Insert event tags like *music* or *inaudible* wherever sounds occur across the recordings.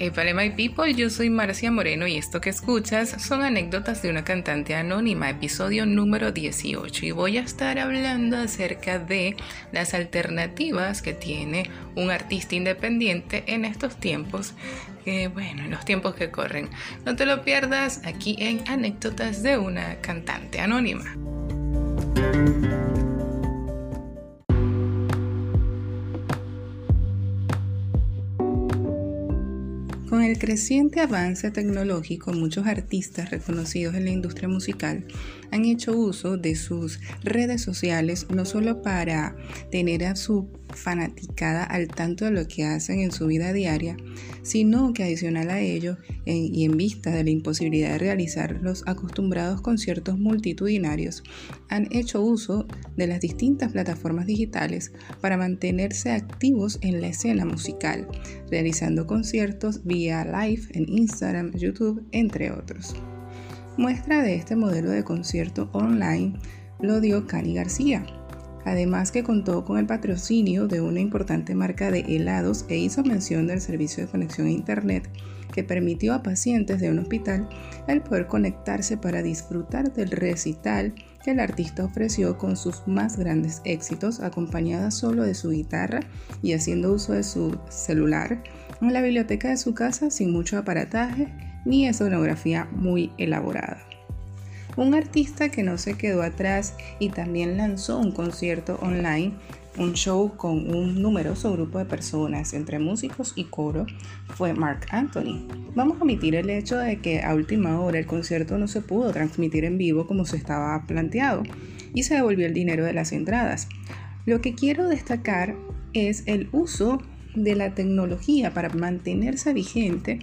Hey, para My People, yo soy Marcia Moreno y esto que escuchas son anécdotas de una cantante anónima, episodio número 18. Y voy a estar hablando acerca de las alternativas que tiene un artista independiente en estos tiempos, bueno, en los tiempos que corren. No te lo pierdas aquí en Anécdotas de una cantante anónima. El creciente avance tecnológico, muchos artistas reconocidos en la industria musical han hecho uso de sus redes sociales no solo para tener a su fanaticada al tanto de lo que hacen en su vida diaria, sino que adicional a ello y en vista de la imposibilidad de realizar los acostumbrados conciertos multitudinarios, han hecho uso de las distintas plataformas digitales para mantenerse activos en la escena musical, realizando conciertos vía live en Instagram, YouTube, entre otros. Muestra de este modelo de concierto online lo dio Cani García, además que contó con el patrocinio de una importante marca de helados e hizo mención del servicio de conexión a Internet que permitió a pacientes de un hospital el poder conectarse para disfrutar del recital que el artista ofreció con sus más grandes éxitos, acompañada solo de su guitarra y haciendo uso de su celular en la biblioteca de su casa sin mucho aparataje ni escenografía muy elaborada un artista que no se quedó atrás y también lanzó un concierto online, un show con un numeroso grupo de personas, entre músicos y coro, fue Mark Anthony. Vamos a omitir el hecho de que a última hora el concierto no se pudo transmitir en vivo como se estaba planteado y se devolvió el dinero de las entradas. Lo que quiero destacar es el uso de la tecnología para mantenerse vigente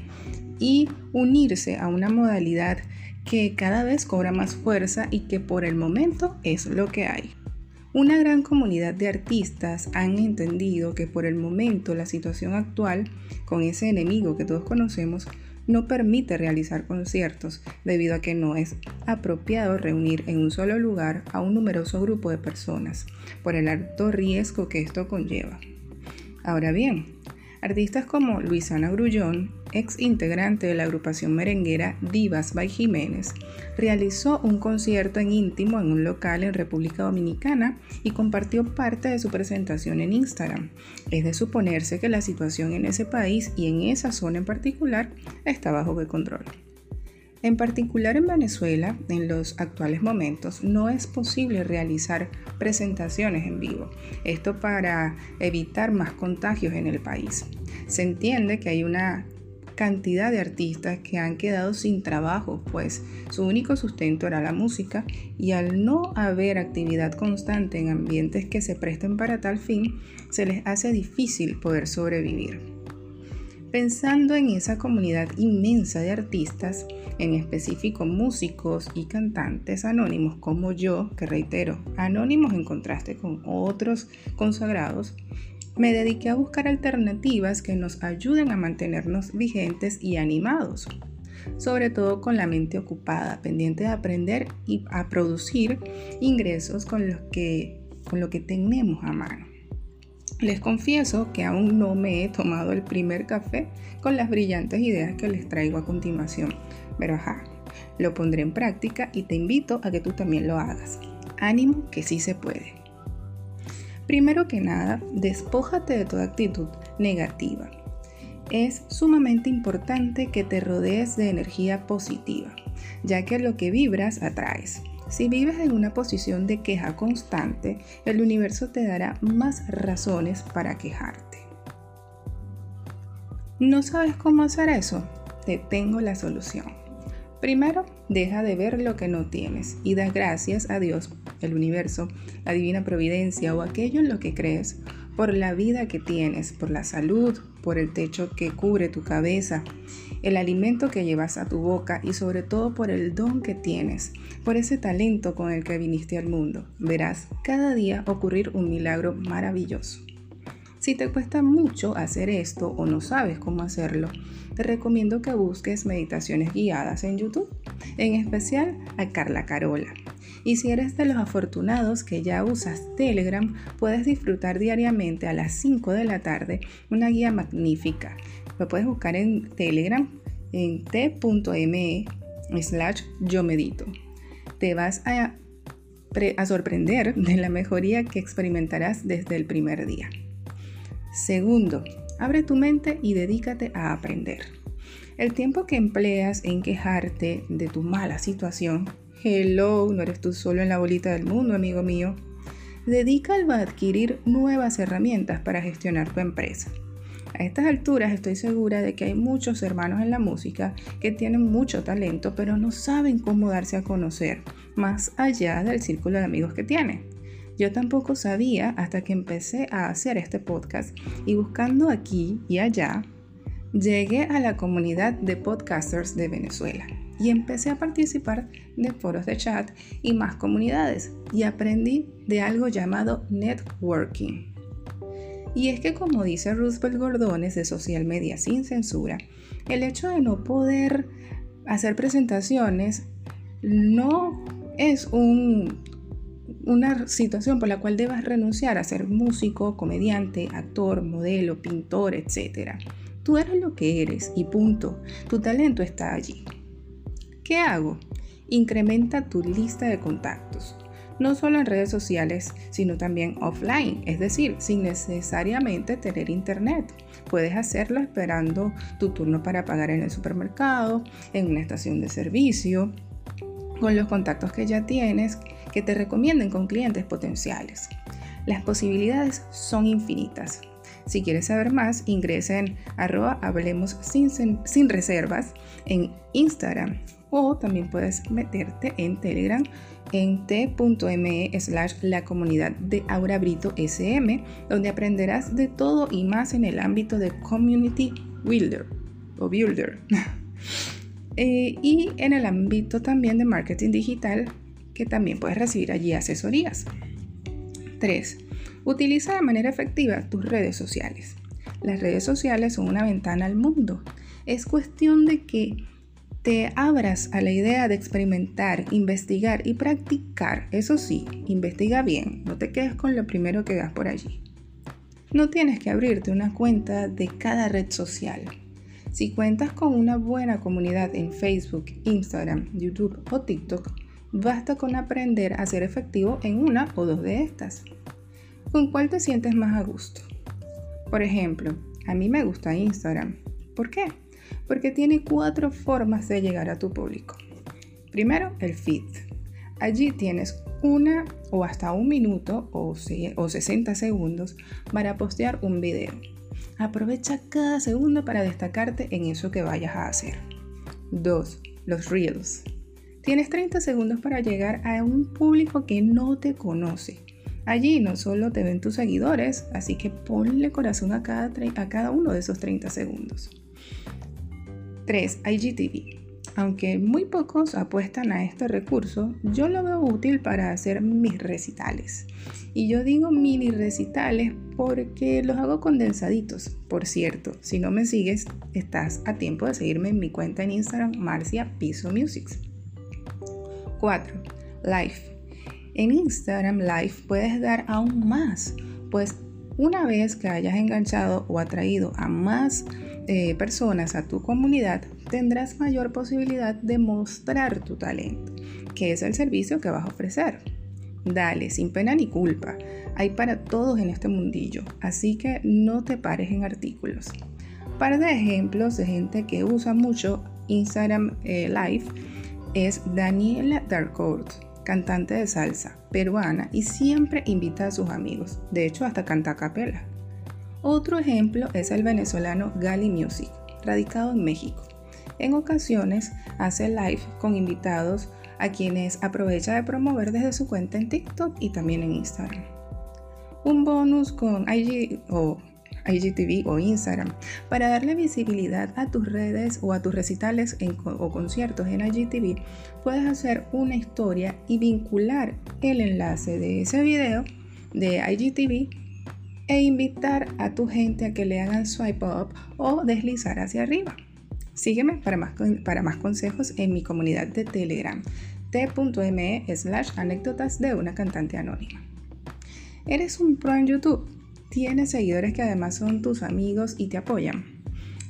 y unirse a una modalidad que cada vez cobra más fuerza y que por el momento es lo que hay. Una gran comunidad de artistas han entendido que por el momento la situación actual, con ese enemigo que todos conocemos, no permite realizar conciertos debido a que no es apropiado reunir en un solo lugar a un numeroso grupo de personas por el alto riesgo que esto conlleva. Ahora bien, artistas como Luisana Grullón, ex integrante de la agrupación merenguera Divas by Jiménez, realizó un concierto en íntimo en un local en República Dominicana y compartió parte de su presentación en Instagram. Es de suponerse que la situación en ese país y en esa zona en particular está bajo control. En particular en Venezuela, en los actuales momentos, no es posible realizar presentaciones en vivo. Esto para evitar más contagios en el país. Se entiende que hay una cantidad de artistas que han quedado sin trabajo, pues su único sustento era la música y al no haber actividad constante en ambientes que se presten para tal fin, se les hace difícil poder sobrevivir. Pensando en esa comunidad inmensa de artistas, en específico músicos y cantantes anónimos como yo, que reitero, anónimos en contraste con otros consagrados, me dediqué a buscar alternativas que nos ayuden a mantenernos vigentes y animados, sobre todo con la mente ocupada, pendiente de aprender y a producir ingresos con, que, con lo que tenemos a mano. Les confieso que aún no me he tomado el primer café con las brillantes ideas que les traigo a continuación, pero ajá, lo pondré en práctica y te invito a que tú también lo hagas. Ánimo que sí se puede. Primero que nada, despójate de toda actitud negativa. Es sumamente importante que te rodees de energía positiva, ya que lo que vibras atraes. Si vives en una posición de queja constante, el universo te dará más razones para quejarte. ¿No sabes cómo hacer eso? Te tengo la solución. Primero, deja de ver lo que no tienes y da gracias a Dios, el universo, la divina providencia o aquello en lo que crees, por la vida que tienes, por la salud, por el techo que cubre tu cabeza, el alimento que llevas a tu boca y sobre todo por el don que tienes, por ese talento con el que viniste al mundo. Verás cada día ocurrir un milagro maravilloso. Si te cuesta mucho hacer esto o no sabes cómo hacerlo, te recomiendo que busques meditaciones guiadas en YouTube, en especial a Carla Carola. Y si eres de los afortunados que ya usas Telegram, puedes disfrutar diariamente a las 5 de la tarde una guía magnífica Lo puedes buscar en Telegram en t.me slash yo medito. Te vas a, a sorprender de la mejoría que experimentarás desde el primer día. Segundo, abre tu mente y dedícate a aprender. El tiempo que empleas en quejarte de tu mala situación, hello, no eres tú solo en la bolita del mundo, amigo mío, dedícalo a adquirir nuevas herramientas para gestionar tu empresa. A estas alturas estoy segura de que hay muchos hermanos en la música que tienen mucho talento pero no saben cómo darse a conocer más allá del círculo de amigos que tienen. Yo tampoco sabía hasta que empecé a hacer este podcast y buscando aquí y allá, llegué a la comunidad de podcasters de Venezuela y empecé a participar de foros de chat y más comunidades y aprendí de algo llamado networking. Y es que como dice Roosevelt Gordones de Social Media Sin Censura, el hecho de no poder hacer presentaciones no es una situación por la cual debas renunciar a ser músico, comediante, actor, modelo, pintor, etc. Tú eres lo que eres y punto. Tu talento está allí. ¿Qué hago? Incrementa tu lista de contactos no solo en redes sociales, sino también offline, es decir, sin necesariamente tener internet. Puedes hacerlo esperando tu turno para pagar en el supermercado, en una estación de servicio, con los contactos que ya tienes que te recomienden con clientes potenciales. Las posibilidades son infinitas. Si quieres saber más, ingresa en arroba hablemos sin reservas en Instagram o también puedes meterte en Telegram en t.me slash la comunidad de Aura Brito SM, donde aprenderás de todo y más en el ámbito de Community Builder o Builder. *laughs* Eh, y en el ámbito también de marketing digital, que también puedes recibir allí asesorías. 3. Utiliza de manera efectiva tus redes sociales. Las redes sociales son una ventana al mundo. Es cuestión de que te abras a la idea de experimentar, investigar y practicar. Eso sí, investiga bien, no te quedes con lo primero que veas por allí. No tienes que abrirte una cuenta de cada red social. Si cuentas con una buena comunidad en Facebook, Instagram, YouTube o TikTok, basta con aprender a ser efectivo en una o dos de estas. ¿Con cuál te sientes más a gusto? Por ejemplo, a mí me gusta Instagram. ¿Por qué? Porque tiene cuatro formas de llegar a tu público. Primero, el feed. Allí tienes una o hasta un minuto o, 60 segundos para postear un video. Aprovecha cada segundo para destacarte en eso que vayas a hacer. 2. Los reels. Tienes 30 segundos para llegar a un público que no te conoce. Allí no solo te ven tus seguidores, así que ponle corazón a cada, a cada uno de esos 30 segundos. 3. IGTV. Aunque muy pocos apuestan a este recurso, yo lo veo útil para hacer mis recitales. Y yo digo mini recitales porque los hago condensaditos. Por cierto, si no me sigues, estás a tiempo de seguirme en mi cuenta en Instagram, Marcia Piso Musics. 4. Live. En Instagram Live puedes dar aún más, pues una vez que hayas enganchado o atraído a más eh, personas a tu comunidad, tendrás mayor posibilidad de mostrar tu talento, que es el servicio que vas a ofrecer. Dale, sin pena ni culpa. Hay para todos en este mundillo, así que no te pares en artículos. Par de ejemplos de gente que usa mucho Instagram eh, Live es Daniela Darkourt, cantante de salsa peruana y siempre invita a sus amigos. De hecho, hasta canta a capela. Otro ejemplo es el venezolano Gali Music, radicado en México. En ocasiones hace live con invitados a quienes aprovecha de promover desde su cuenta en TikTok y también en Instagram. Un bonus con IG o IGTV o Instagram para darle visibilidad a tus redes o a tus recitales o conciertos en IGTV, puedes hacer una historia y vincular el enlace de ese video de IGTV e invitar a tu gente a que le hagan swipe up o deslizar hacia arriba. Sígueme para más, para más consejos en mi comunidad de Telegram t.me slash anécdotas de una cantante anónima. ¿Eres un pro en YouTube? ¿Tienes seguidores que además son tus amigos y te apoyan?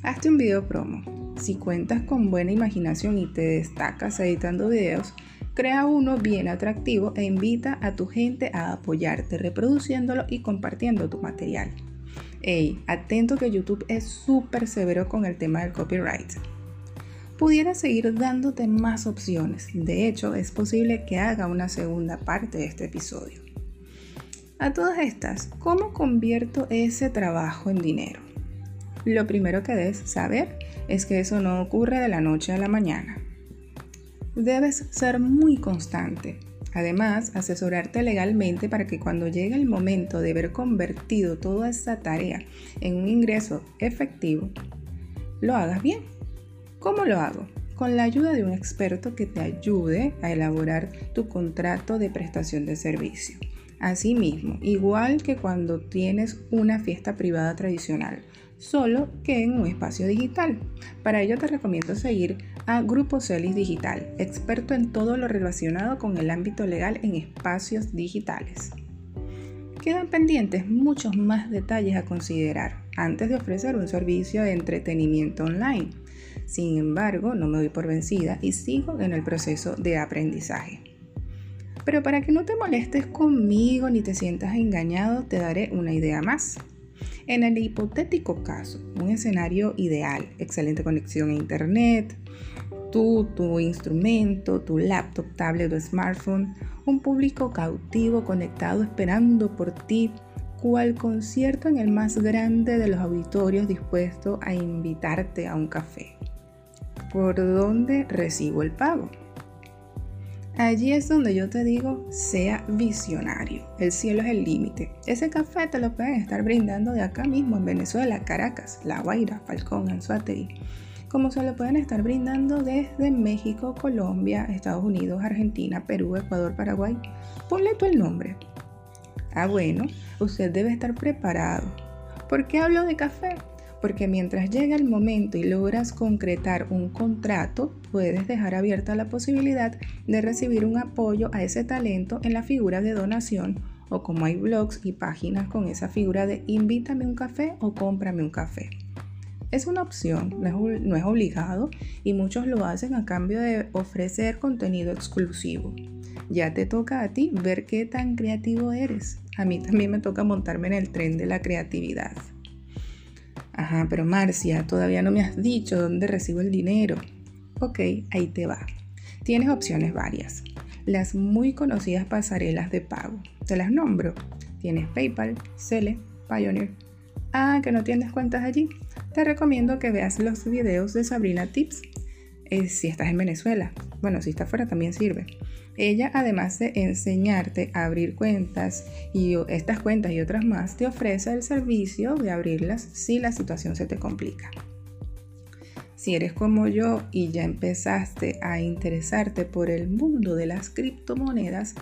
Hazte un video promo. Si cuentas con buena imaginación y te destacas editando videos, crea uno bien atractivo e invita a tu gente a apoyarte reproduciéndolo y compartiendo tu material. Ey, atento que YouTube es súper severo con el tema del copyright. Pudiera seguir dándote más opciones. De hecho, es posible que haga una segunda parte de este episodio. A todas estas, ¿cómo convierto ese trabajo en dinero? Lo primero que debes saber es que eso no ocurre de la noche a la mañana. Debes ser muy constante. Además, asesorarte legalmente para que cuando llegue el momento de haber convertido toda esa tarea en un ingreso efectivo, lo hagas bien. ¿Cómo lo hago? Con la ayuda de un experto que te ayude a elaborar tu contrato de prestación de servicio. Asimismo, igual que cuando tienes una fiesta privada tradicional, solo que en un espacio digital. Para ello te recomiendo seguir a Grupo Celis Digital, experto en todo lo relacionado con el ámbito legal en espacios digitales. Quedan pendientes muchos más detalles a considerar antes de ofrecer un servicio de entretenimiento online. Sin embargo, no me doy por vencida y sigo en el proceso de aprendizaje. Pero para que no te molestes conmigo ni te sientas engañado, te daré una idea más. En el hipotético caso, un escenario ideal, excelente conexión a Internet, tú, tu instrumento, tu laptop, tablet o smartphone, un público cautivo conectado esperando por ti, cual concierto en el más grande de los auditorios dispuesto a invitarte a un café. ¿Por dónde recibo el pago? Allí es donde yo te digo, sea visionario. El cielo es el límite. Ese café te lo pueden estar brindando de acá mismo, en Venezuela, Caracas, La Guaira, Falcón, Anzuategui. Como se lo pueden estar brindando desde México, Colombia, Estados Unidos, Argentina, Perú, Ecuador, Paraguay. Ponle tú el nombre. Ah, bueno, usted debe estar preparado. ¿Por qué hablo de café? Porque mientras llega el momento y logras concretar un contrato, puedes dejar abierta la posibilidad de recibir un apoyo a ese talento en la figura de donación o como hay blogs y páginas con esa figura de invítame un café o cómprame un café. Es una opción, no es, no es obligado y muchos lo hacen a cambio de ofrecer contenido exclusivo. Ya te toca a ti ver qué tan creativo eres. A mí también me toca montarme en el tren de la creatividad. Ajá, pero Marcia, todavía no me has dicho dónde recibo el dinero. Ok, ahí te va. Tienes opciones varias. Las muy conocidas pasarelas de pago. Te las nombro. Tienes PayPal, Cele, Pioneer. Ah, que no tienes cuentas allí. Te recomiendo que veas los videos de Sabrina Tips eh, si estás en Venezuela. Bueno, si estás fuera también sirve. Ella, además de enseñarte a abrir cuentas y estas cuentas y otras más, te ofrece el servicio de abrirlas si la situación se te complica. Si eres como yo y ya empezaste a interesarte por el mundo de las criptomonedas,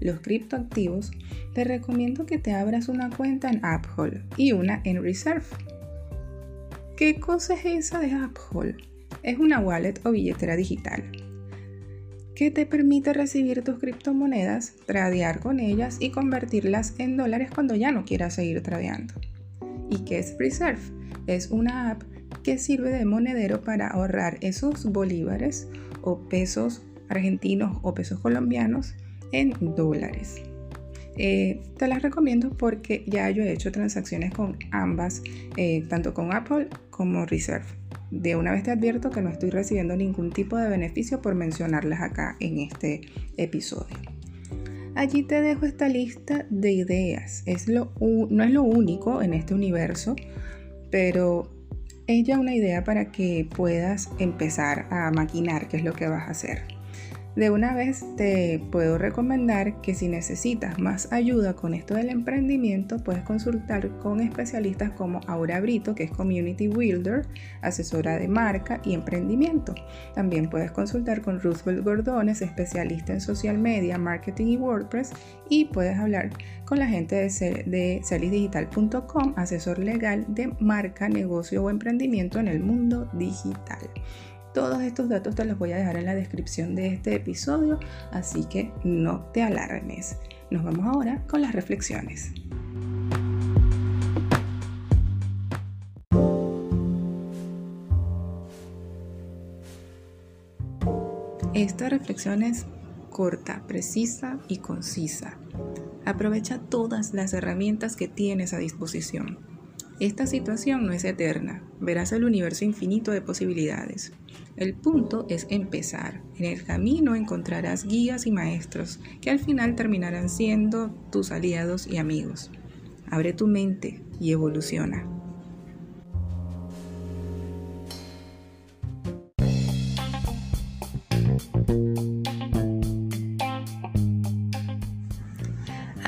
los criptoactivos, te recomiendo que te abras una cuenta en Uphold y una en Reserve. ¿Qué cosa es esa de Uphold? Es una wallet o billetera digital que te permite recibir tus criptomonedas, tradear con ellas y convertirlas en dólares cuando ya no quieras seguir tradeando. ¿Y qué es Reserve? Es una app que sirve de monedero para ahorrar esos bolívares o pesos argentinos o pesos colombianos en dólares. Eh, te las recomiendo porque ya yo he hecho transacciones con ambas, eh, tanto con Apple como Reserve. De una vez te advierto que no estoy recibiendo ningún tipo de beneficio por mencionarlas acá en este episodio. Allí te dejo esta lista de ideas. Es lo, no es lo único en este universo, pero es ya una idea para que puedas empezar a maquinar qué es lo que vas a hacer. De una vez te puedo recomendar que si necesitas más ayuda con esto del emprendimiento, puedes consultar con especialistas como Aura Brito, que es Community Builder, asesora de marca y emprendimiento. También puedes consultar con Roosevelt Gordones, especialista en social media, marketing y WordPress. Y puedes hablar con la gente de, de celisdigital.com, asesor legal de marca, negocio o emprendimiento en el mundo digital. Todos estos datos te los voy a dejar en la descripción de este episodio, así que no te alarmes. Nos vamos ahora con las reflexiones. Esta reflexión es corta, precisa y concisa. Aprovecha todas las herramientas que tienes a disposición. Esta situación no es eterna, verás el universo infinito de posibilidades. El punto es empezar. En el camino encontrarás guías y maestros que al final terminarán siendo tus aliados y amigos. Abre tu mente y evoluciona.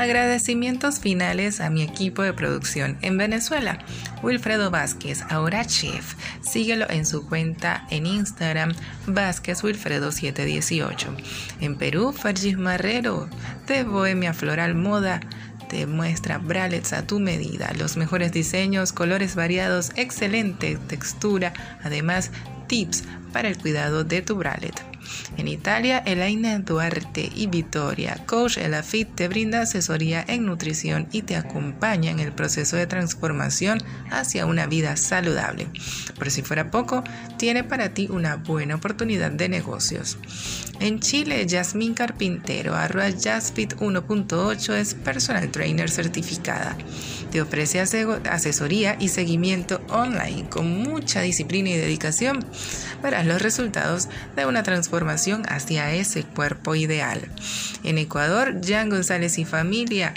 Agradecimientos finales a mi equipo de producción en Venezuela. Wilfredo Vázquez, ahora chef. Síguelo en su cuenta en Instagram, Vázquez Wilfredo 718. En Perú, Fargis Marrero, de Bohemia Floral Moda te muestra bralets a tu medida, los mejores diseños, colores variados, excelente textura, además tips para el cuidado de tu bralet. En Italia, Elaina Duarte y Vittoria, coach Elafit, te brinda asesoría en nutrición y te acompaña en el proceso de transformación hacia una vida saludable. Por si fuera poco, tiene para ti una buena oportunidad de negocios. En Chile, Jasmine Carpintero, arroba Jaspit 1.8 es personal trainer certificada. Te ofrece asesoría y seguimiento online con mucha disciplina y dedicación. Verás los resultados de una transformación hacia ese cuerpo ideal. En Ecuador, Jan González y familia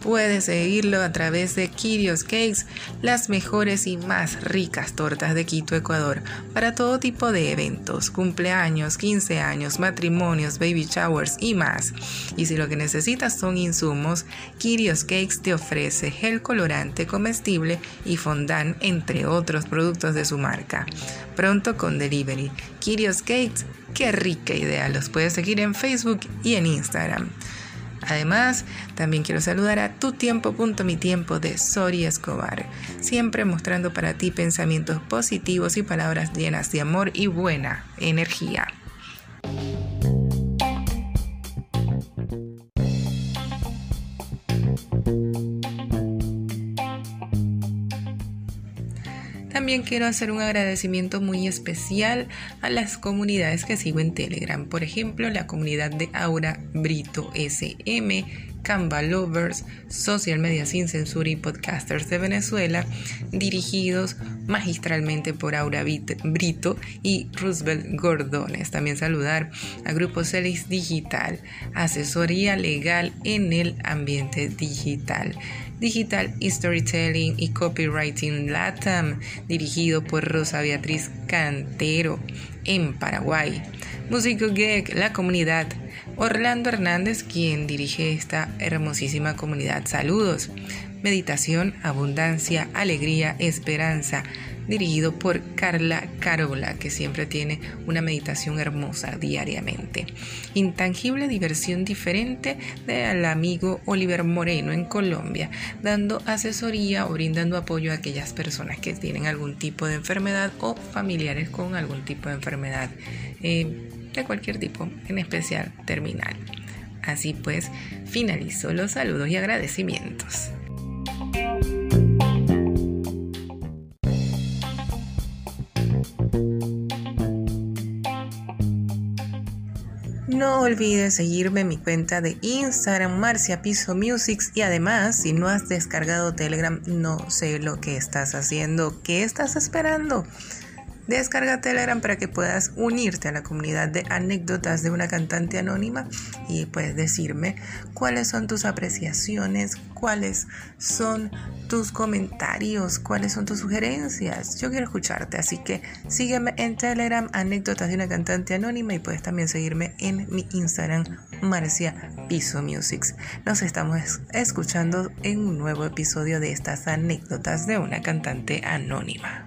Puedes seguirlo a través de Kirios Cakes, las mejores y más ricas tortas de Quito, Ecuador, para todo tipo de eventos, cumpleaños, 15 años, matrimonios, baby showers y más. Y si lo que necesitas son insumos, Kirios Cakes te ofrece gel colorante comestible y fondant, entre otros productos de su marca. Pronto con delivery. Kirios Cakes, qué rica idea. Los puedes seguir en Facebook y en Instagram. Además, también quiero saludar a tu tiempo.mi tiempo de Sori Escobar, siempre mostrando para ti pensamientos positivos y palabras llenas de amor y buena energía. También quiero hacer un agradecimiento muy especial a las comunidades que sigo en Telegram. Por ejemplo, la comunidad de Aura Brito SM, Canva Lovers, Social Media Sin Censura y Podcasters de Venezuela, dirigidos magistralmente por Aura Brito y Roosevelt Gordones. También saludar a Grupo Celis Digital, asesoría legal en el ambiente digital. Digital Storytelling y Copywriting LATAM, dirigido por Rosa Beatriz Cantero en Paraguay. Músico Geek, la comunidad. Orlando Hernández, quien dirige esta hermosísima comunidad. Saludos. Meditación, abundancia, alegría, esperanza dirigido por Carla Carola, que siempre tiene una meditación hermosa diariamente. Intangible diversión diferente del amigo Oliver Moreno en Colombia, dando asesoría o brindando apoyo a aquellas personas que tienen algún tipo de enfermedad o familiares con algún tipo de enfermedad eh, de cualquier tipo, en especial terminal. Así pues, finalizo los saludos y agradecimientos. Olvides seguirme en mi cuenta de Instagram, Marcia Piso Musics. Y además, si no has descargado Telegram, no sé lo que estás haciendo. ¿Qué estás esperando? Descarga Telegram para que puedas unirte a la comunidad de anécdotas de una cantante anónima y puedes decirme cuáles son tus apreciaciones, cuáles son tus comentarios, cuáles son tus sugerencias. Yo quiero escucharte, así que sígueme en Telegram, anécdotas de una cantante anónima y puedes también seguirme en mi Instagram, Marcia Piso Musics. Nos estamos escuchando en un nuevo episodio de estas anécdotas de una cantante anónima.